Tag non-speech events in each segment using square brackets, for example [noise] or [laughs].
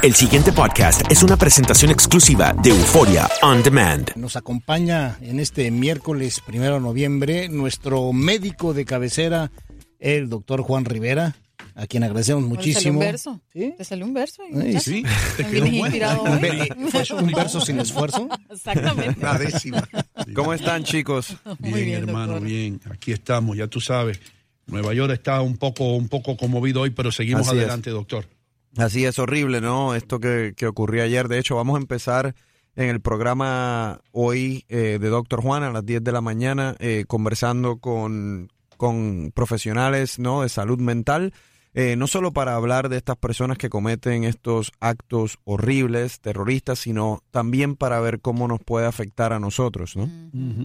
El siguiente podcast es una presentación exclusiva de Euforia On Demand. Nos acompaña en este miércoles primero de noviembre nuestro médico de cabecera, el doctor Juan Rivera, a quien agradecemos muchísimo. Te salió un verso. ¿Sí? Te salió un verso. Ay, sí. También es inspirado fue un verso sin esfuerzo. [laughs] Exactamente. La décima. ¿Cómo están, chicos? [laughs] Bien, bien, hermano, doctor. bien. Aquí estamos, ya tú sabes. Nueva York está un poco, un poco conmovido hoy, pero seguimos Así es. adelante, doctor. Así es horrible, ¿no? Esto que, que ocurrió ayer. De hecho, vamos a empezar en el programa hoy eh, de Doctor Juan a las 10 de la mañana, eh, conversando con, con profesionales ¿no? de salud mental. eh, no solo para hablar de estas personas que cometen estos actos horribles, terroristas, sino también para ver cómo nos puede afectar a nosotros, ¿no?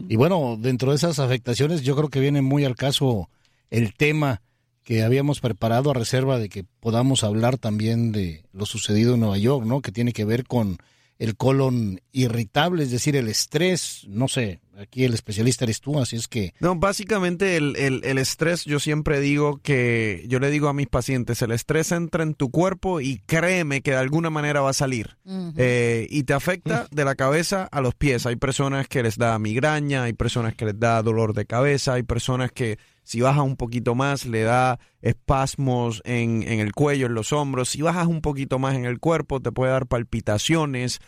Y bueno, dentro de esas afectaciones yo creo que viene muy al caso el tema que habíamos preparado a reserva de que podamos hablar también de lo sucedido en Nueva York, ¿no? Que tiene que ver con el colon irritable, es decir, el estrés, no sé, aquí el especialista eres tú, así es que No, básicamente el, el- el estrés, yo siempre digo que, yo le digo a mis pacientes, el estrés entra en tu cuerpo y créeme que de alguna manera va a salir. Eh, y te afecta de la cabeza a los pies. Hay personas que les da migraña, hay personas que les da dolor de cabeza, hay personas que si bajas un poquito más le da espasmos en, en el cuello, en los hombros. Si bajas un poquito más en el cuerpo te puede dar palpitaciones.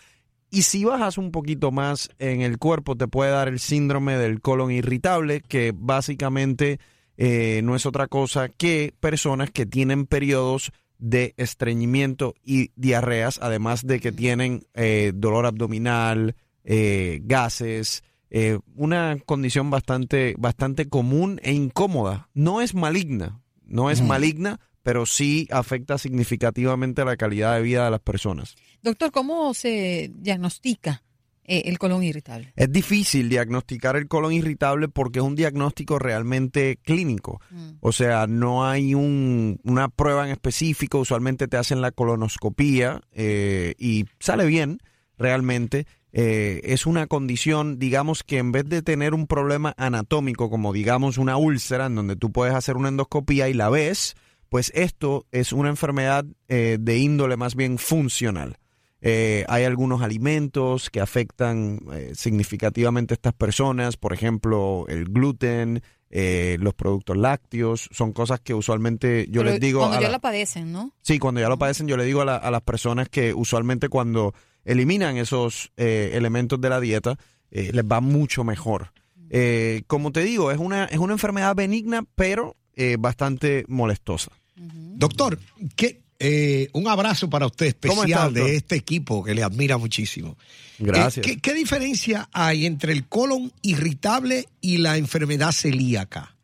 Y si bajas un poquito más en el cuerpo, te puede dar el síndrome del colon irritable, que básicamente eh, no es otra cosa que personas que tienen periodos de estreñimiento y diarreas, además de que tienen eh, dolor abdominal, eh, gases, eh, una condición bastante, bastante común e incómoda. No es maligna, no es maligna, pero sí afecta significativamente la calidad de vida de las personas. Doctor, ¿cómo se diagnostica eh, el colon irritable? Es difícil diagnosticar el colon irritable porque es un diagnóstico realmente clínico. Mm. O sea, no hay un- una prueba en específico. Usualmente te hacen la colonoscopía eh, y sale bien realmente. Eh, es una condición, digamos que en vez de tener un problema anatómico como digamos una úlcera en donde tú puedes hacer una endoscopía y la ves, pues esto es una enfermedad eh, de índole más bien funcional. Eh, hay algunos alimentos que afectan eh, significativamente a estas personas, por ejemplo, el gluten, eh, los productos lácteos, son cosas que usualmente yo Pero les digo... Cuando a ya la- la padecen, ¿no? Sí, cuando ya lo padecen, yo le digo a, la- a las personas que usualmente cuando eliminan esos eh, elementos de la dieta, eh, les va mucho mejor. Eh, como te digo, es una, es una enfermedad benigna, pero eh, bastante molestosa. Doctor, ¿qué, eh, un abrazo para usted ¿Cómo está, especial de este equipo que le admira muchísimo. Gracias. Eh, ¿qué, qué diferencia hay entre el colon irritable y la enfermedad celíaca?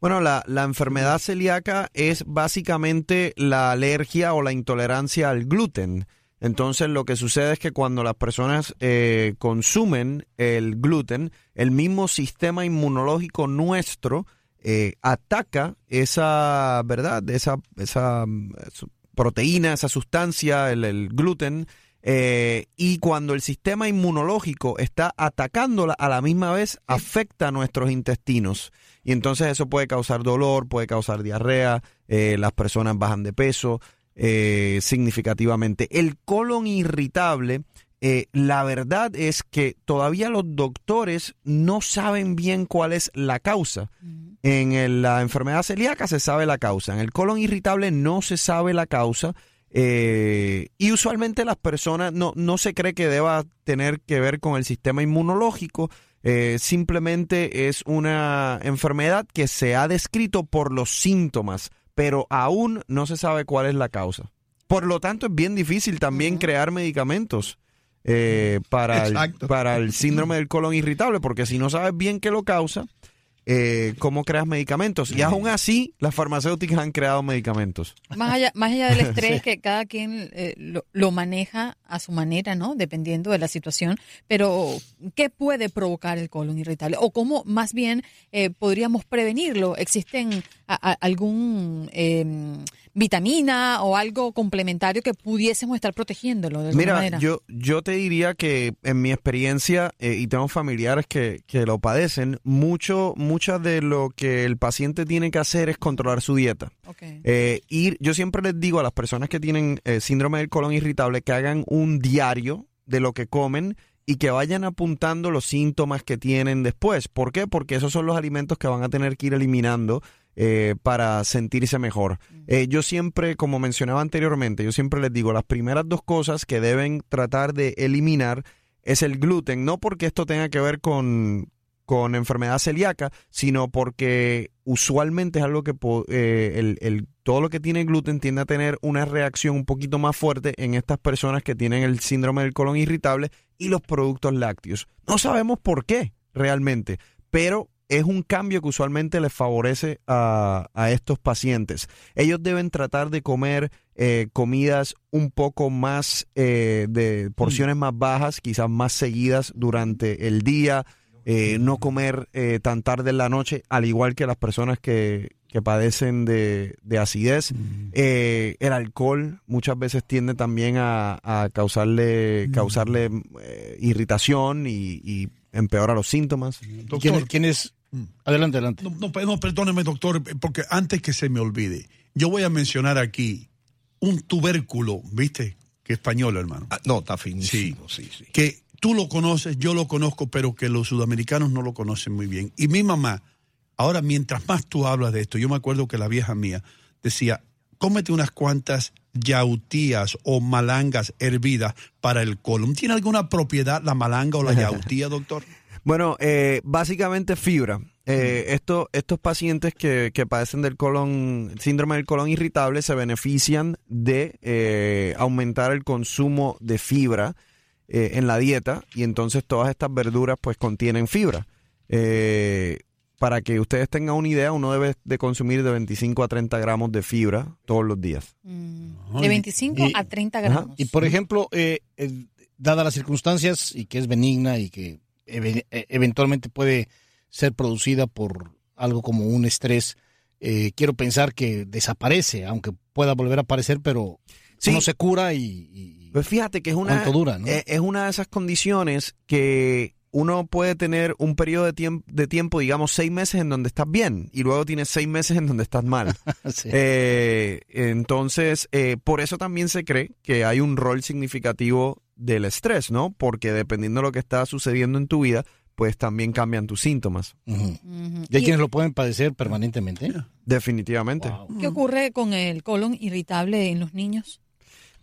Bueno, la, la enfermedad celíaca es básicamente la alergia o la intolerancia al gluten. Entonces lo que sucede es que cuando las personas eh, consumen el gluten, el mismo sistema inmunológico nuestro eh, ataca esa, ¿verdad? Esa, esa proteína, esa sustancia, el, el gluten, eh, y cuando el sistema inmunológico está atacándola a la misma vez, afecta a nuestros intestinos. Y entonces eso puede causar dolor, puede causar diarrea, eh, las personas bajan de peso eh, significativamente. El colon irritable, eh, la verdad es que todavía los doctores no saben bien cuál es la causa. En el- la enfermedad celíaca se sabe la causa, en el colon irritable no se sabe la causa. eh, y usualmente las personas no, no se cree que deba tener que ver con el sistema inmunológico, eh, simplemente es una enfermedad que se ha descrito por los síntomas, pero aún no se sabe cuál es la causa. Por lo tanto, es bien difícil también crear medicamentos eh, para, el, para el síndrome del colon irritable, porque si no sabes bien qué lo causa, eh, ¿cómo creas medicamentos? Y aún así, las farmacéuticas han creado medicamentos. Más allá, más allá del [laughs] estrés que cada quien eh, lo, lo maneja a su manera, ¿no? Dependiendo de la situación. Pero, ¿qué puede provocar el colon irritable? O cómo, más bien, eh, podríamos prevenirlo. ¿Existen a- a- algún eh, vitamina o algo complementario que pudiésemos estar protegiéndolo de alguna Mira, manera. yo, yo te diría que en mi experiencia, eh, y tengo familiares que, que lo padecen, mucho, mucha de lo que el paciente tiene que hacer es controlar su dieta. Ok. Eh, ir, yo siempre les digo a las personas que tienen eh, síndrome del colon irritable que hagan un diario de lo que comen y que vayan apuntando los síntomas que tienen después. ¿Por qué? Porque esos son los alimentos que van a tener que ir eliminando eh, para sentirse mejor. Eh, yo siempre, como mencionaba anteriormente, yo siempre les digo, las primeras dos cosas que deben tratar de eliminar es el gluten, no porque esto tenga que ver con, con enfermedad celíaca, sino porque usualmente es algo que eh, el, el- todo lo que tiene gluten tiende a tener una reacción un poquito más fuerte en estas personas que tienen el síndrome del colon irritable y los productos lácteos. No sabemos por qué realmente, pero es un cambio que usualmente les favorece a, a estos pacientes. Ellos deben tratar de comer eh, comidas un poco más eh, de porciones más bajas, quizás más seguidas durante el día, eh, no comer eh, tan tarde en la noche, al igual que las personas que, que padecen de, de acidez. Eh, el alcohol muchas veces tiende también a, a causarle, causarle eh, irritación y, y empeora los síntomas. Doctor, ¿Quién, quién es? Adelante, adelante. No, no, no, perdóneme, doctor, porque antes que se me olvide, yo voy a mencionar aquí un tubérculo, ¿viste? Que español, hermano. Ah, no, está finísimo, sí, sí. Que tú lo conoces, yo lo conozco, pero que los sudamericanos no lo conocen muy bien. Y mi mamá, ahora mientras más tú hablas de esto, yo me acuerdo que la vieja mía decía, cómete unas cuantas yautías o malangas hervidas para el colon. ¿Tiene alguna propiedad la malanga o la [laughs] yautía, doctor? Bueno, eh, básicamente fibra. Eh, esto- estos pacientes que, que padecen del colon, síndrome del colon irritable se benefician de eh, aumentar el consumo de fibra eh, en la dieta y entonces todas estas verduras pues contienen fibra. Eh, para que ustedes tengan una idea, uno debe de consumir de 25 a 30 gramos de fibra todos los días. Mm, de 25 Y- a 30 Ajá. gramos. Y por ejemplo, eh, eh, dadas las circunstancias y que es benigna y que eventualmente puede ser producida por algo como un estrés, eh, quiero pensar que desaparece, aunque pueda volver a aparecer, pero Sí. uno se cura y, y- Pues fíjate que es una, ¿Cuánto dura, no? eh, es una de esas condiciones que uno puede tener un periodo de, tiemp- de tiempo, digamos, seis meses en donde estás bien y luego tienes seis meses en donde estás mal. [laughs] sí. Eh, entonces, eh, por eso también se cree que hay un rol significativo del estrés, ¿no? Porque dependiendo de lo que está sucediendo en tu vida, pues también cambian tus síntomas. Ujú. Ujú. Y hay ¿Y quienes lo pueden padecer permanentemente. Definitivamente. Wow. ¿Qué ocurre con el colon irritable en los niños?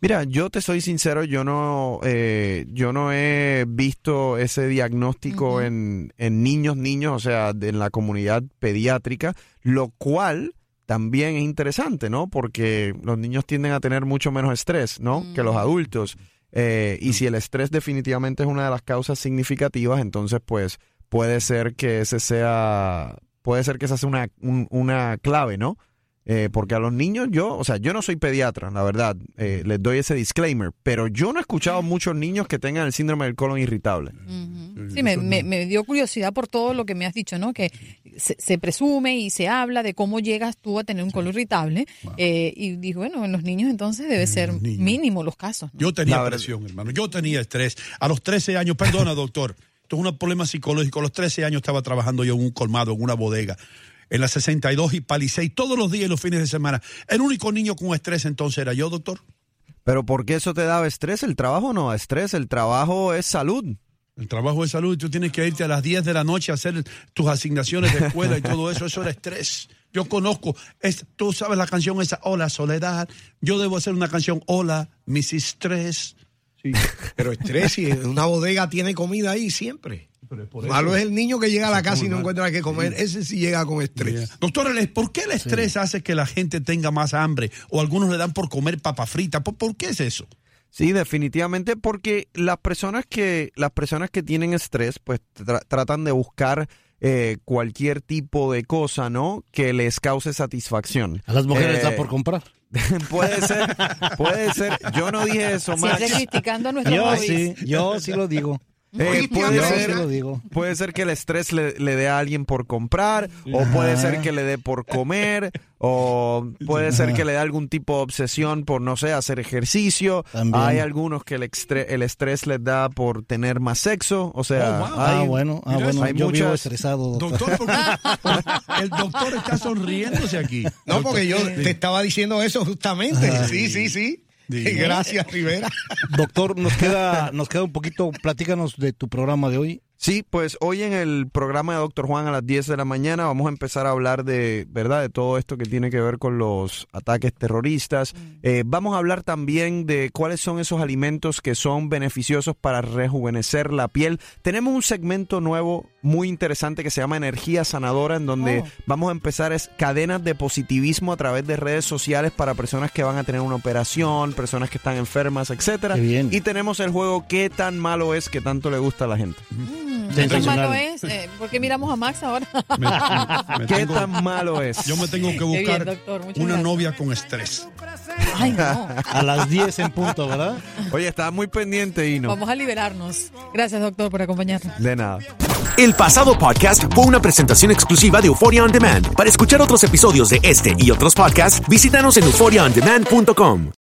Mira, yo te soy sincero, yo no, eh, yo no he visto ese diagnóstico en, en niños, niños, o sea, de- en la comunidad pediátrica, lo cual también es interesante, ¿no? Porque los niños tienden a tener mucho menos estrés, ¿no? Que los Mm. adultos. Eh, y si el estrés definitivamente es una de las causas significativas, entonces, pues, puede ser que ese sea, puede ser que esa sea una, un- una clave, ¿no? Eh, porque a los niños yo, o sea, yo no soy pediatra, la verdad, eh, les doy ese disclaimer, pero yo no he escuchado muchos niños que tengan el síndrome del colon irritable. Sí, me, me- me dio curiosidad por todo lo que me has dicho, ¿no? Que se, se presume y se habla de cómo llegas tú a tener un colon irritable. eh, y digo, bueno, en los niños entonces debe ser los mínimo los casos. ¿no? Yo tenía La verdad- presión, hermano. Yo tenía estrés. A los 13 años, perdona, [laughs] doctor. Esto es un problema psicológico. A los 13 años estaba trabajando yo en un colmado, en una bodega, en la 62 y Palisade, todos los días y los fines de semana. El único niño con estrés entonces era yo, doctor. Pero ¿por qué eso te daba estrés? El trabajo no da estrés, el trabajo es salud. El trabajo de salud, y tú tienes que irte a las 10 de la noche a hacer tus asignaciones de escuela y todo eso, eso era estrés. Yo conozco, es, tú sabes la canción esa, Hola Soledad, yo debo hacer una canción, Hola Mrs. Stress. Sí, Pero estrés, si una bodega tiene comida ahí siempre. Pero es por Malo eso. es el niño que llega a la casa y no encuentra qué comer. Ese sí llega con estrés. Doctor, el- ¿por qué el estrés hace que la gente tenga más hambre? O algunos le dan por comer papa frita. ¿Por, por qué es eso? Sí, definitivamente, porque las personas que, las personas que tienen estrés, pues tra- tratan de buscar eh, cualquier tipo de cosa, ¿no? Que les cause satisfacción. A las mujeres les da Eh, por comprar. [laughs] puede ser, puede ser. Yo no dije eso, Max. Siempre criticando a nuestros Yo hobbies. sí, yo sí lo digo. Eh, puede, ser, puede ser que el estrés le, le dé a alguien por comprar, o puede ser que le dé por comer, o puede ser que le dé algún tipo de obsesión por, no sé, hacer ejercicio. También. Hay algunos que el, extre- el estrés les da por tener más sexo, o sea, Oh, wow. Ah, hay- bueno, ah, bueno, hay yo vivo estresado, doctor. Doctor, porque [laughs] el doctor está sonriéndose aquí. No, porque yo te estaba diciendo eso justamente. Sí, sí. Sí. Gracias, Rivera. Doctor, nos queda, nos queda un poquito, platícanos de tu programa de hoy. Sí, pues hoy en el programa de Doctor Juan a las 10 de la mañana vamos a empezar a hablar de, ¿verdad? De todo esto que tiene que ver con los ataques terroristas. Eh, vamos a hablar también de cuáles son esos alimentos que son beneficiosos para rejuvenecer la piel. Tenemos un segmento nuevo muy interesante que se llama Energía Sanadora, en donde Oh. vamos a empezar es cadenas de positivismo a través de redes sociales para personas que van a tener una operación, personas que están enfermas, etcétera. Qué bien. Y tenemos el juego ¿Qué tan malo es que tanto le gusta a la gente? ¿Qué tan malo es? Eh, ¿Por qué miramos a Max ahora? [laughs] Me- me [laughs] ¿Qué tengo- tan malo es? yo me tengo que bien, buscar doctor, una gracias. novia con estrés. Ay, no. A las 10 en punto, ¿verdad? Oye, estaba muy pendiente y no. Vamos a liberarnos. Gracias, doctor, por acompañarnos. De nada. El pasado podcast fue una presentación exclusiva de Euphoria On Demand. Para escuchar otros episodios de este y otros podcasts, visítanos en euphoriaondemand.com.